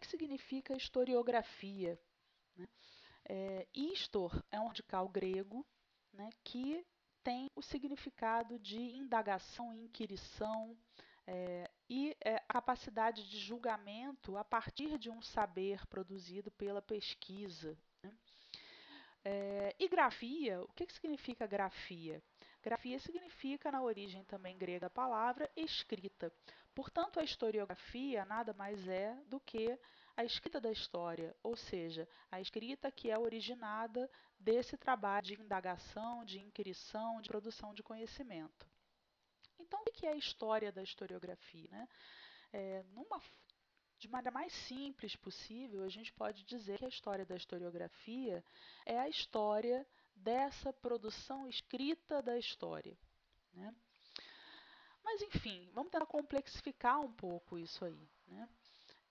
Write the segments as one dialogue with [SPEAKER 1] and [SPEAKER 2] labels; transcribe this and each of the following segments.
[SPEAKER 1] Que significa historiografia? Né? É, histor é um radical grego né, que tem o significado de indagação, inquirição é, e é, a capacidade de julgamento a partir de um saber produzido pela pesquisa. É, e grafia, o que, que significa grafia? Grafia significa, na origem também grega, a palavra escrita. Portanto, a historiografia nada mais é do que a escrita da história, ou seja, a escrita que é originada desse trabalho de indagação, de inquirição, de produção de conhecimento. Então, o que é a história da historiografia? Né? É, numa de maneira mais simples possível, a gente pode dizer que a história da historiografia é a história dessa produção escrita da história. Né? Mas, enfim, vamos tentar complexificar um pouco isso aí. Né?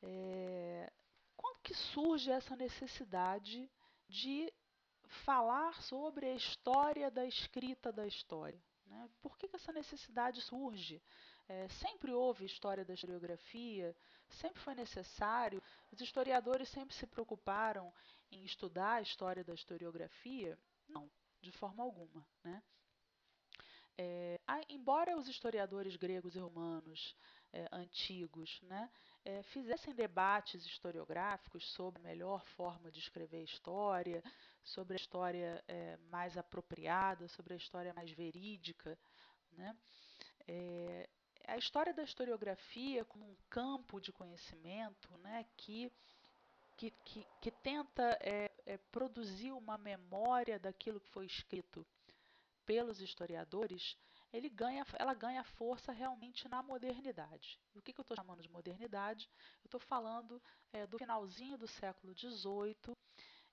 [SPEAKER 1] É, quando que surge essa necessidade de falar sobre a história da escrita da história? Né? Por que, que essa necessidade surge? É, sempre houve história da historiografia, sempre foi necessário, os historiadores sempre se preocuparam em estudar a história da historiografia? Não, de forma alguma. Né? É, embora os historiadores gregos e romanos é, antigos né, é, fizessem debates historiográficos sobre a melhor forma de escrever história, sobre a história é, mais apropriada, sobre a história mais verídica, né, é, a história da historiografia como um campo de conhecimento né, que que, que, que, tenta é, é, produzir uma memória daquilo que foi escrito pelos historiadores, ele ganha, ela ganha força realmente na modernidade. E o que, que eu estou chamando de modernidade? Eu estou falando é, do finalzinho do século XVIII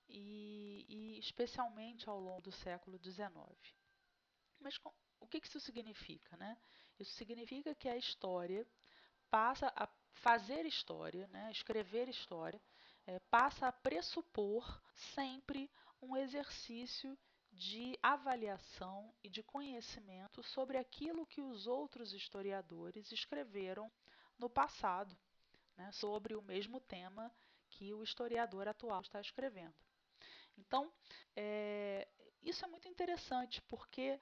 [SPEAKER 1] e, e, especialmente ao longo do século XIX. Mas com, o que, que isso significa? Né? Isso significa que a história passa a fazer história, né, escrever história, é, passa a pressupor sempre um exercício de avaliação e de conhecimento sobre aquilo que os outros historiadores escreveram no passado, né, sobre o mesmo tema que o historiador atual está escrevendo. Então, é, isso é muito interessante porque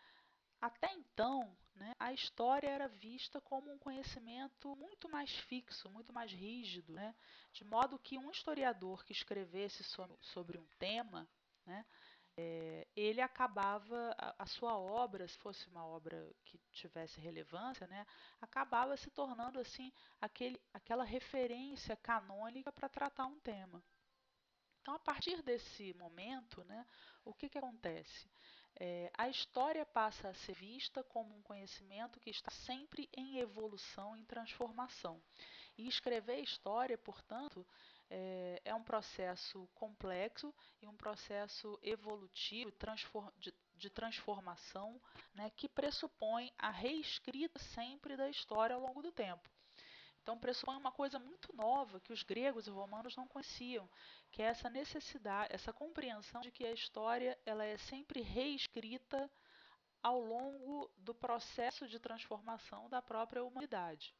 [SPEAKER 1] até então, né, a história era vista como um conhecimento muito mais fixo, muito mais rígido, né, de modo que um historiador que escrevesse sobre um tema, né, é, ele acabava, a, a, sua obra, se fosse uma obra que tivesse relevância, né, acabava se tornando assim aquele, aquela referência canônica para tratar um tema. Então, a partir desse momento, né, o que, que acontece? É, a história passa a ser vista como um conhecimento que está sempre em evolução, em transformação. E escrever história, portanto, é, é um processo complexo e um processo evolutivo de, de transformação né, que pressupõe a reescrita sempre da história ao longo do tempo. Então pressupõe uma coisa muito nova que os gregos e romanos não conheciam, que é essa necessidade, essa compreensão de que a história ela é sempre reescrita ao longo do processo de transformação da própria humanidade.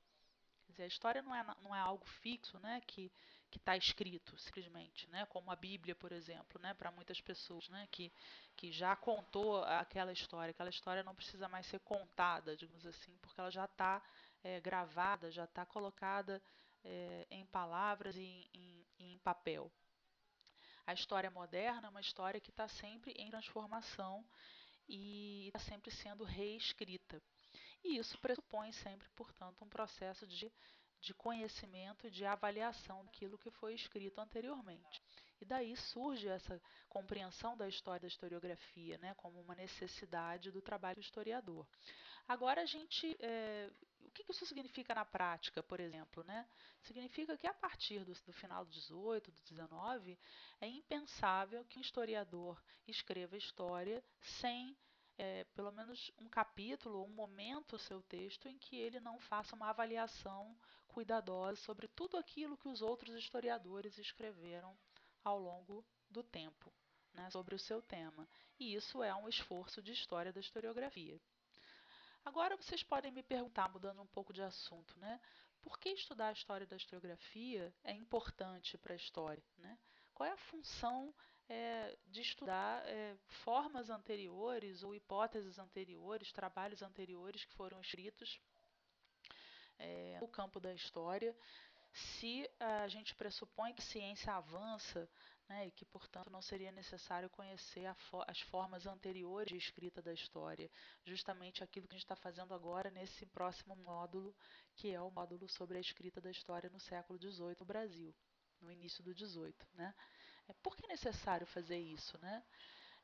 [SPEAKER 1] Quer dizer, a história não é, não é algo fixo, né, que está escrito simplesmente, né, como a Bíblia, por exemplo, né, para muitas pessoas, né, que, que já contou aquela história. Aquela história não precisa mais ser contada, digamos assim, porque ela já está é, gravada, já está colocada é, em palavras e em, em, papel. A história moderna é uma história que está sempre em transformação e está sempre sendo reescrita. E isso pressupõe sempre, portanto, um processo de, de conhecimento, de avaliação daquilo que foi escrito anteriormente. E daí surge essa compreensão da história da historiografia, né, como uma necessidade do trabalho do historiador. Agora a gente, é, que isso significa na prática, por exemplo, né? Significa que a partir do, do final do 18, do 19, é impensável que um historiador escreva história sem é, pelo menos um capítulo, um momento no seu texto em que ele não faça uma avaliação cuidadosa sobre tudo aquilo que os outros historiadores escreveram ao longo do tempo, né, sobre o seu tema. E isso é um esforço de história da historiografia. Agora vocês podem me perguntar, mudando um pouco de assunto, né? Por que estudar a história da historiografia é importante para a história? Né? Qual é a função é, de estudar é, formas anteriores ou hipóteses anteriores, trabalhos anteriores que foram escritos é, no campo da história, se a gente pressupõe que ciência avança né, e que, portanto, não seria necessário conhecer fo as formas anteriores de escrita da história, justamente aquilo que a gente está fazendo agora nesse próximo módulo, que é o módulo sobre a escrita da história no século XVIII no Brasil, no início do XVIII. Né? É, por que é necessário fazer isso? Né?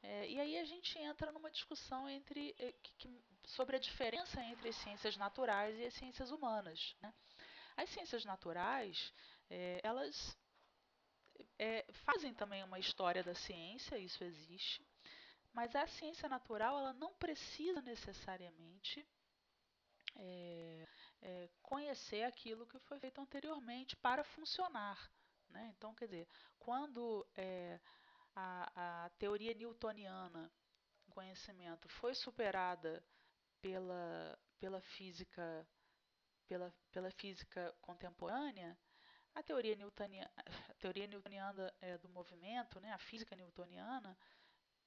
[SPEAKER 1] É, e aí a gente entra numa discussão entre, é, que, que, sobre a diferença entre as ciências naturais e as ciências humanas. Né? As ciências naturais, é, elas é, fazem também uma história da ciência, isso existe, mas a ciência natural ela não precisa necessariamente é, é, conhecer aquilo que foi feito anteriormente para funcionar. Né? Então, quer dizer, quando é, a, a, teoria newtoniana conhecimento foi superada pela, pela física pela, pela física contemporânea, a teoria newtoniana, a teoria newtoniana é, do movimento, né, a física newtoniana,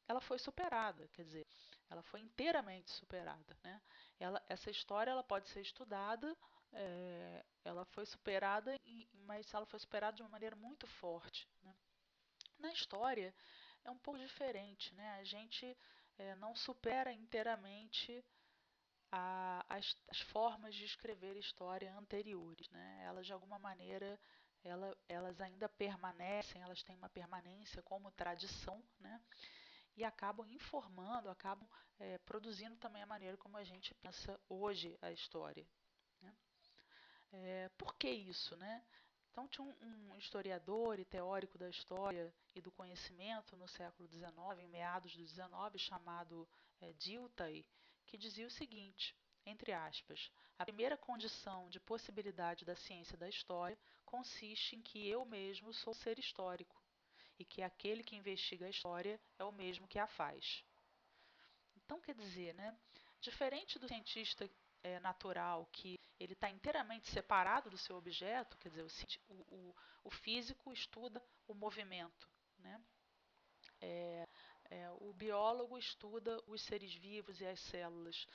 [SPEAKER 1] ela foi superada, quer dizer, ela foi inteiramente superada. Né? Ela, essa história ela pode ser estudada, é, ela foi superada, mas ela foi superada de uma maneira muito forte. Né? Na história é um pouco diferente, né? a gente é, não supera inteiramente a, as, as, formas de escrever história anteriores. Né? Elas, de alguma maneira, ela, elas ainda permanecem, elas têm uma permanência como tradição, né? e acabam informando, acabam é, produzindo também a maneira como a gente pensa hoje a história. Né? É, por que isso? Né? Então, tinha um, um, historiador e teórico da história e do conhecimento no século XIX, em meados do XIX, chamado é, Dilthey, que dizia o seguinte, entre aspas, a primeira condição de possibilidade da ciência da história consiste em que eu mesmo sou ser histórico e que aquele que investiga a história é o mesmo que a faz. Então, quer dizer, né, diferente do cientista é, natural, que ele está inteiramente separado do seu objeto, quer dizer, o, o, o físico estuda o movimento, né? É, é, o biólogo estuda os seres vivos e as células,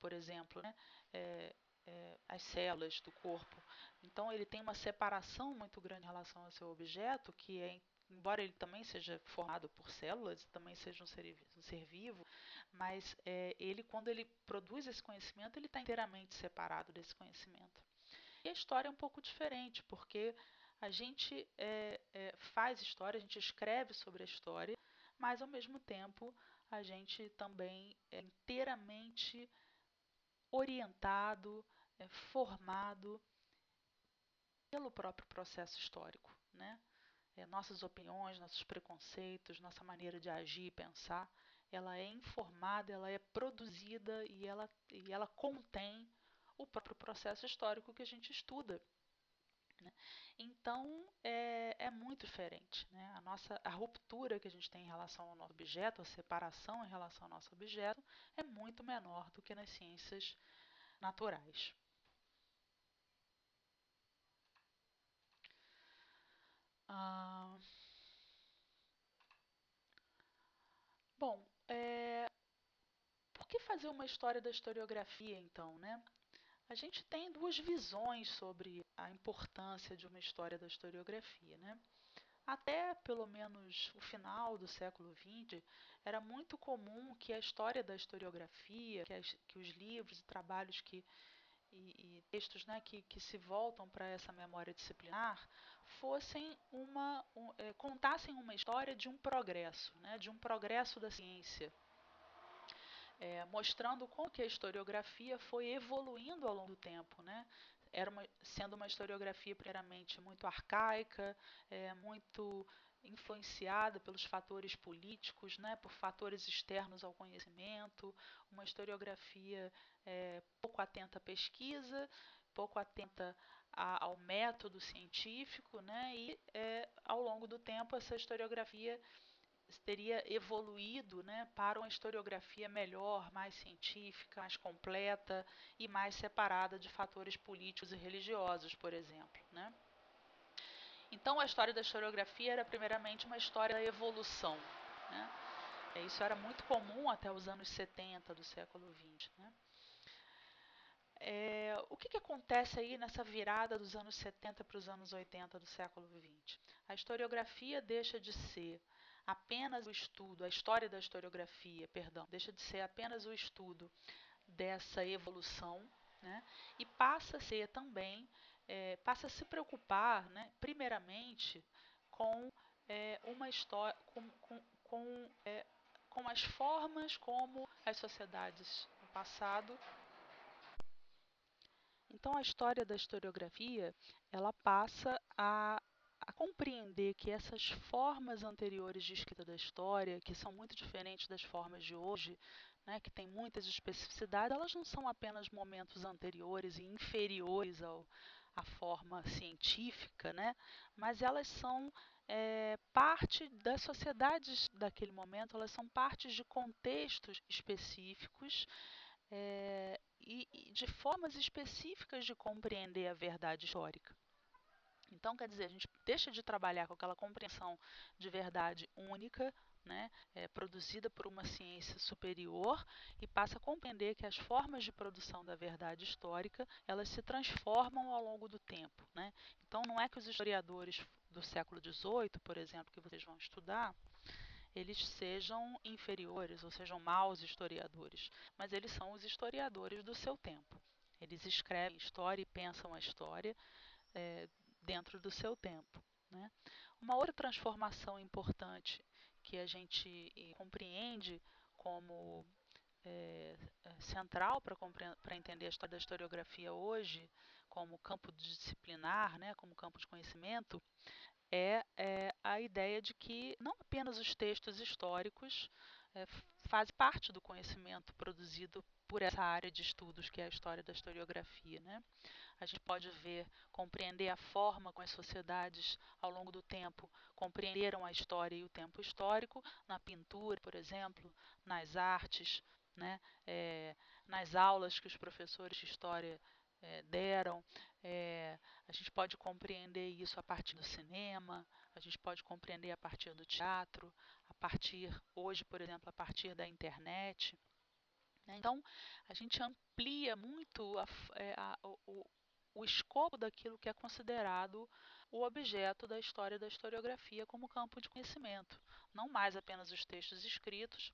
[SPEAKER 1] por exemplo, né? É, é, as células do corpo. Então ele tem uma separação muito grande em relação ao seu objeto, que é embora ele também seja formado por células, também seja um ser, um ser vivo, mas é, ele, quando ele produz esse conhecimento, ele está inteiramente separado desse conhecimento. E a história é um pouco diferente, porque a gente é, é, faz história, a gente escreve sobre a história, mas ao mesmo tempo a gente também é inteiramente orientado, é, formado pelo próprio processo histórico, né? É, nossas opiniões, nossos preconceitos, nossa maneira de agir e pensar, ela é informada, ela é produzida e ela, e ela contém o próprio processo histórico que a gente estuda. Né? Então é, é, muito diferente. Né? A, nossa, a ruptura que a gente tem em relação ao nosso objeto, a separação em relação ao nosso objeto, é muito menor do que nas ciências naturais. Ah, bom, é, por que fazer uma história da historiografia então, né? A gente tem duas visões sobre a importância de uma história da historiografia. Né? Até pelo menos o final do século XX, era muito comum que a história da historiografia, que, as, que os livros e trabalhos que, e, e textos né, que, que, se voltam para essa memória disciplinar fossem uma um, é, contassem uma história de um progresso, né, de um progresso da ciência é, mostrando como que a historiografia foi evoluindo ao longo do tempo, né? Era uma, sendo uma historiografia primeiramente muito arcaica, é, muito influenciada pelos fatores políticos, né, por fatores externos ao conhecimento, uma historiografia é, pouco atenta à pesquisa, pouco atenta a, ao método científico, né, e ao longo do tempo essa historiografia teria evoluído né, para uma historiografia melhor, mais científica, mais completa e mais separada de fatores políticos e religiosos, por exemplo. Né? Então, a história da historiografia era primeiramente uma história da evolução. Né? Isso era muito comum até os anos 70 do século XX. Né? É, o que, que, acontece aí nessa virada dos anos 70 para os anos 80 do século XX? A historiografia deixa de ser apenas o estudo, a história da historiografia, perdão, deixa de ser apenas o estudo dessa evolução, né, e passa a ser também, é, passa a se preocupar, né, primeiramente, com é, uma história, com, com, com, é, com as formas como as sociedades no passado. Então, a história da historiografia, ela passa a, a, compreender que essas formas anteriores de escrita da história, que são muito diferentes das formas de hoje, né, que tem muitas especificidades, elas não são apenas momentos anteriores e inferiores ao, à forma científica, né, mas elas são é, parte das sociedades daquele momento, elas são partes de contextos específicos é, e, e de formas específicas de compreender a verdade histórica. Então, quer dizer, a gente deixa de trabalhar com aquela compreensão de verdade única, né, é, produzida por uma ciência superior, e passa a compreender que as formas de produção da verdade histórica elas se transformam ao longo do tempo. Né? Então, não é que os historiadores do século XVIII, por exemplo, que vocês vão estudar, eles sejam inferiores ou sejam maus historiadores, mas eles são os historiadores do seu tempo. Eles escrevem história e pensam a história é, dentro do seu tempo. Né? Uma outra transformação importante que a gente compreende como é, central para entender a história da historiografia hoje, como campo disciplinar, né, como campo de conhecimento, é, é, a ideia de que não apenas os textos históricos é, fazem parte do conhecimento produzido por essa área de estudos que é a história da historiografia. Né? A gente pode ver, compreender a forma como as sociedades, ao longo do tempo, compreenderam a história e o tempo histórico, na pintura, por exemplo, nas artes, né? É, nas aulas que os professores de história é, deram. É, a gente pode compreender isso a partir do cinema, a gente pode compreender a partir do teatro, a partir, hoje, por exemplo, a partir da internet. Né? Então, a gente amplia muito a, é, a, o, o escopo daquilo que é considerado o objeto da história da historiografia como campo de conhecimento. Não mais apenas os textos escritos,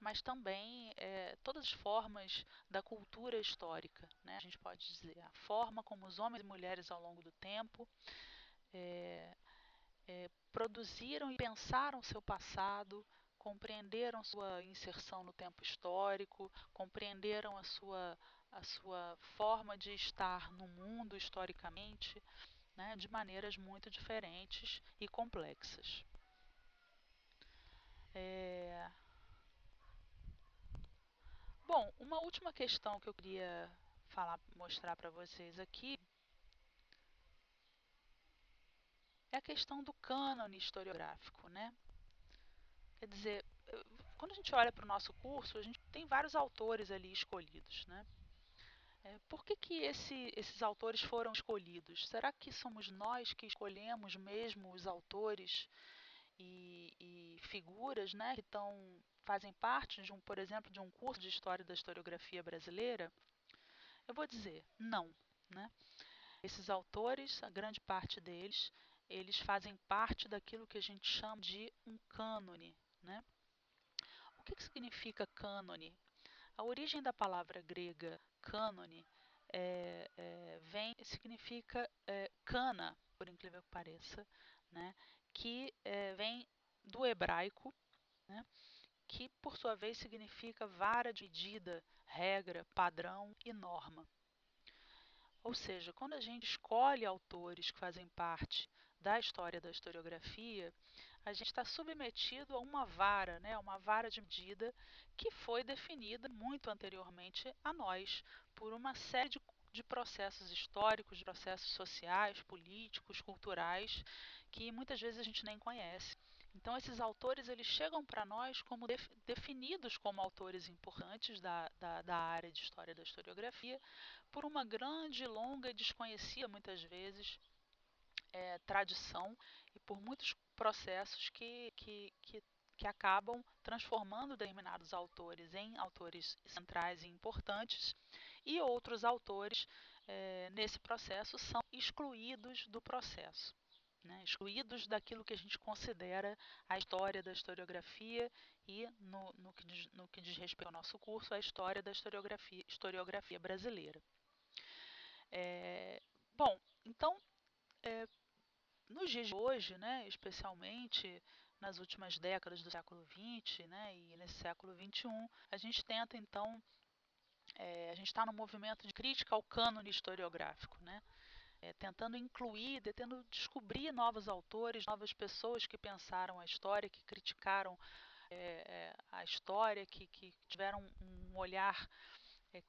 [SPEAKER 1] mas também é, todas as formas da cultura histórica. Né? A gente pode dizer a forma como os homens e mulheres ao longo do tempo é, é, produziram e pensaram seu passado, compreenderam sua inserção no tempo histórico, compreenderam a sua, a sua forma de estar no mundo historicamente, né, de maneiras muito diferentes e complexas. É, Bom, uma última questão que eu queria falar, mostrar para vocês aqui é a questão do cânone historiográfico, né? Quer dizer, quando a gente olha para o nosso curso, a gente tem vários autores ali escolhidos, né? É, por que, que esse, esses autores foram escolhidos? Será que somos nós que escolhemos mesmo os autores e, e figuras né, que estão fazem parte de um, por exemplo, de um curso de história da historiografia brasileira, eu vou dizer não, né? Esses autores, a grande parte deles, eles fazem parte daquilo que a gente chama de um cânone, né? O que, que significa cânone? A origem da palavra grega cânone é, é, vem significa é, cana, por incrível que pareça, né? Que é, vem do hebraico, né? que por sua vez significa vara de medida, regra, padrão e norma. Ou seja, quando a gente escolhe autores que fazem parte da história da historiografia, a gente está submetido a uma vara, né, uma vara de medida que foi definida muito anteriormente a nós por uma série de, de processos históricos, de processos sociais, políticos, culturais, que muitas vezes a gente nem conhece. Então esses autores eles chegam para nós como def, definidos como autores importantes da, da, da, área de história da historiografia por uma grande, longa e desconhecida muitas vezes é, tradição e por muitos processos que, que, que, que acabam transformando determinados autores em autores centrais e importantes e outros autores é, nesse processo são excluídos do processo né, excluídos daquilo que a gente considera a história da historiografia e, no, no, que, diz, no que diz respeito ao nosso curso, a história da historiografia, historiografia brasileira. É, bom, então, é, nos dias de hoje, né, especialmente nas últimas décadas do século XX né, e nesse século XXI, a gente tenta então, é, a gente está no movimento de crítica ao cânone historiográfico, né? é, tentando incluir, tentando descobrir novos autores, novas pessoas que pensaram a história, que criticaram é, a história, que, que, tiveram um olhar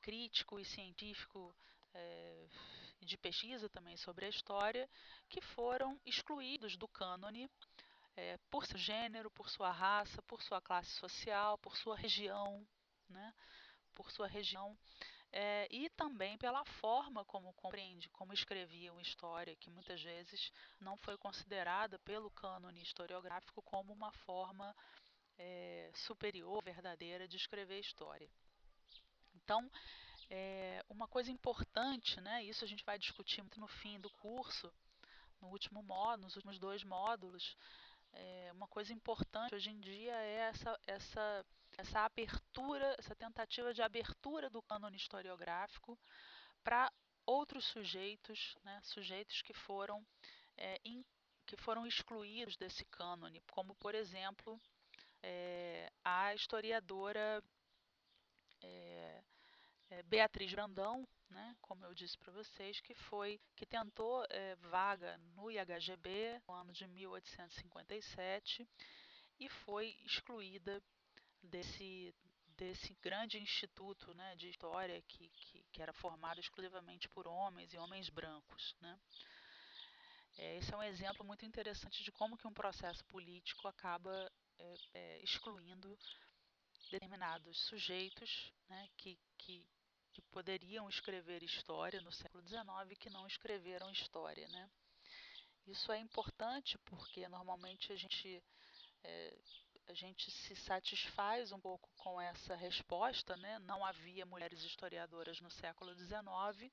[SPEAKER 1] crítico e científico de pesquisa também sobre a história, que foram excluídos do cânone por seu gênero, por sua raça, por sua classe social, por sua região, né? por sua região é, e também pela forma como compreende, como escreviam história, que muitas vezes não foi considerada pelo cânone historiográfico como uma forma é, superior, verdadeira de escrever história. Então, é, uma coisa importante, né, isso a gente vai discutir muito no fim do curso, no último módulo, nos últimos dois módulos, é, uma coisa importante hoje em dia é essa, essa essa abertura, essa tentativa de abertura do cânone historiográfico para outros sujeitos, né, sujeitos que foram, é, in, que foram excluídos desse cânone, como por exemplo é, a historiadora é, Beatriz Brandão, né, como eu disse para vocês, que foi que tentou é, vaga no IHGB no ano de 1857 e foi excluída desse, desse grande instituto né, de história que, que, que, era formado exclusivamente por homens e homens brancos. Né. É, esse é um exemplo muito interessante de como que um processo político acaba é, é, excluindo determinados sujeitos né, que, que, que poderiam escrever história no século XIX que não escreveram história. Né. Isso é importante porque normalmente a gente é, a gente se satisfaz um pouco com essa resposta, né? Não havia mulheres historiadoras no século XIX,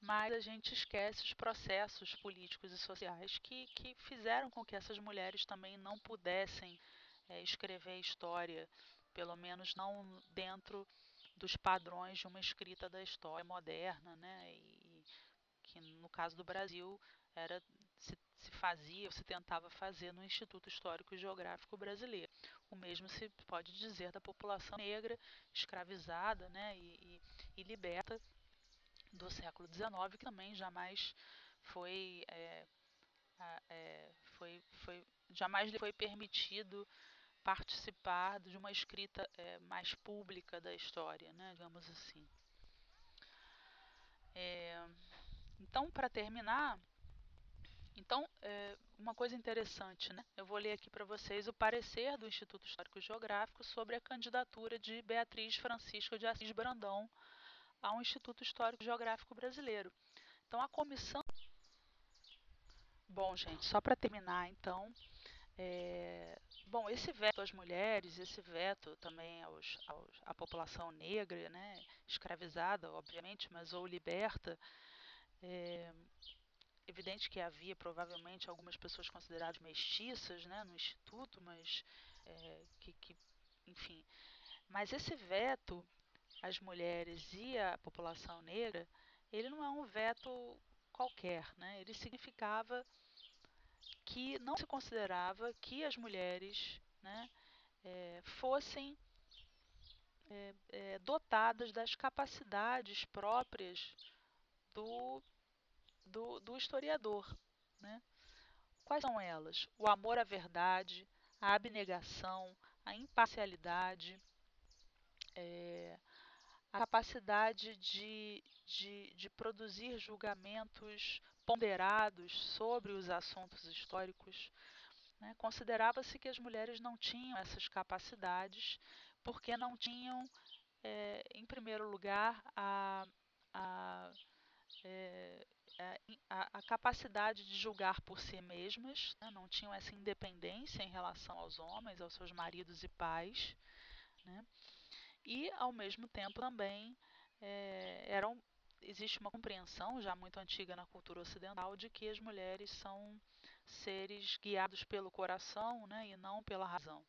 [SPEAKER 1] mas a gente esquece os processos políticos e sociais que, que fizeram com que essas mulheres também não pudessem é, escrever história, pelo menos não dentro dos padrões de uma escrita da história moderna, né? E que no caso do Brasil era se, se fazia, se tentava fazer no Instituto Histórico e Geográfico Brasileiro. O mesmo se pode dizer da população negra escravizada né, e, e, e liberta do século XIX, que também jamais foi, é, é, foi, foi jamais foi permitido participar de uma escrita é, mais pública da história, né, digamos assim. É, então, para terminar, então, é, uma coisa interessante, né? Eu vou ler aqui para vocês o parecer do Instituto Histórico Geográfico sobre a candidatura de Beatriz Francisca de Assis Brandão ao Instituto Histórico Geográfico Brasileiro. Então, a comissão. Bom, gente, só para terminar, então. É... Bom, esse veto às mulheres, esse veto também aos, aos, à população negra, né, escravizada, obviamente, mas ou liberta, é, evidente que havia provavelmente algumas pessoas consideradas mestiças né, no instituto, mas é, que, que, enfim. Mas esse veto às mulheres e à população negra, ele não é um veto qualquer, né? Ele significava que não se considerava que as mulheres né, é, fossem é, é, dotadas das capacidades próprias do do, do historiador. Né? Quais são elas? O amor à verdade, a abnegação, a imparcialidade, é, a capacidade de, de, de produzir julgamentos ponderados sobre os assuntos históricos, Né? Considerava-se que as mulheres não tinham essas capacidades porque não tinham, é, em primeiro lugar, a, a, é, a, a, capacidade de julgar por si mesmas, né? não tinham essa independência em relação aos homens, aos seus maridos e pais, né? e ao mesmo tempo também é, eram existe uma compreensão já muito antiga na cultura ocidental de que as mulheres são seres guiados pelo coração né, e não pela razão,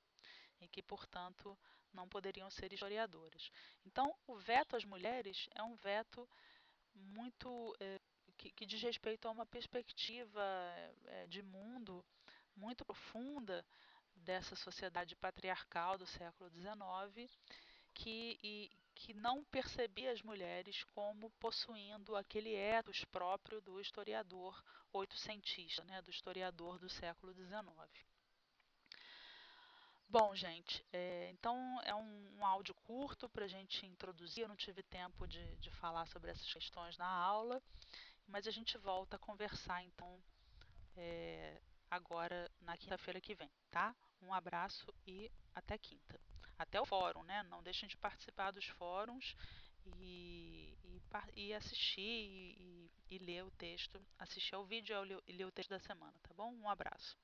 [SPEAKER 1] e que, portanto, não poderiam ser historiadoras. Então, o veto às mulheres é um veto muito é, que, que, diz respeito a uma perspectiva é, de mundo muito profunda dessa sociedade patriarcal do século XIX que, e, que não percebia as mulheres como possuindo aquele ethos próprio do historiador oitocentista, né, do historiador do século XIX. Bom, gente, é, então é um, um, áudio curto para a gente introduzir. Eu não tive tempo de, de falar sobre essas questões na aula, mas a gente volta a conversar então é, agora na quinta-feira que vem, tá? Um abraço e até quinta. Até o fórum, né? Não deixem de participar dos fóruns e, e, e assistir e, e, ler o texto, assistir ao vídeo e ler o texto da semana, tá bom? Um abraço.